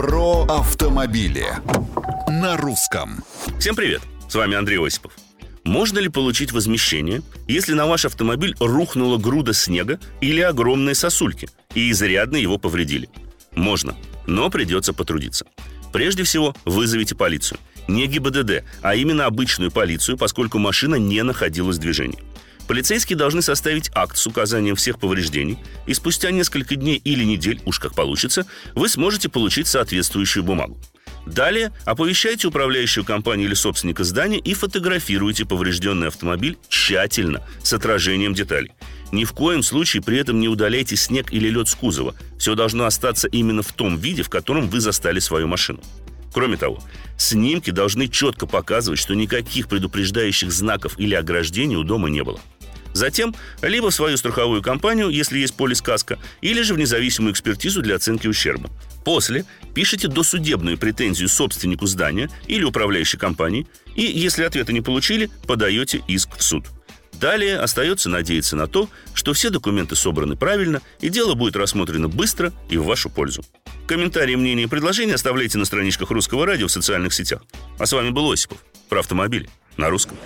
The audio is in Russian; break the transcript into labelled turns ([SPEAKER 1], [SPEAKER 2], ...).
[SPEAKER 1] Про автомобили на русском.
[SPEAKER 2] Всем привет! С вами Андрей Осипов. Можно ли получить возмещение, если на ваш автомобиль рухнула груда снега или огромные сосульки и изрядно его повредили? Можно, но придется потрудиться. Прежде всего, вызовите полицию. Не ГИБДД, а именно обычную полицию, поскольку машина не находилась в движении. Полицейские должны составить акт с указанием всех повреждений, и спустя несколько дней или недель, уж как получится, вы сможете получить соответствующую бумагу. Далее оповещайте управляющую компанию или собственника здания и фотографируйте поврежденный автомобиль тщательно, с отражением деталей. Ни в коем случае при этом не удаляйте снег или лед с кузова. Все должно остаться именно в том виде, в котором вы застали свою машину. Кроме того, снимки должны четко показывать, что никаких предупреждающих знаков или ограждений у дома не было. Затем либо в свою страховую компанию, если есть полис каска, или же в независимую экспертизу для оценки ущерба. После пишите досудебную претензию собственнику здания или управляющей компании, и, если ответа не получили, подаете иск в суд. Далее остается надеяться на то, что все документы собраны правильно, и дело будет рассмотрено быстро и в вашу пользу. Комментарии, мнения и предложения оставляйте на страничках Русского радио в социальных сетях. А с вами был Осипов про автомобили на русском.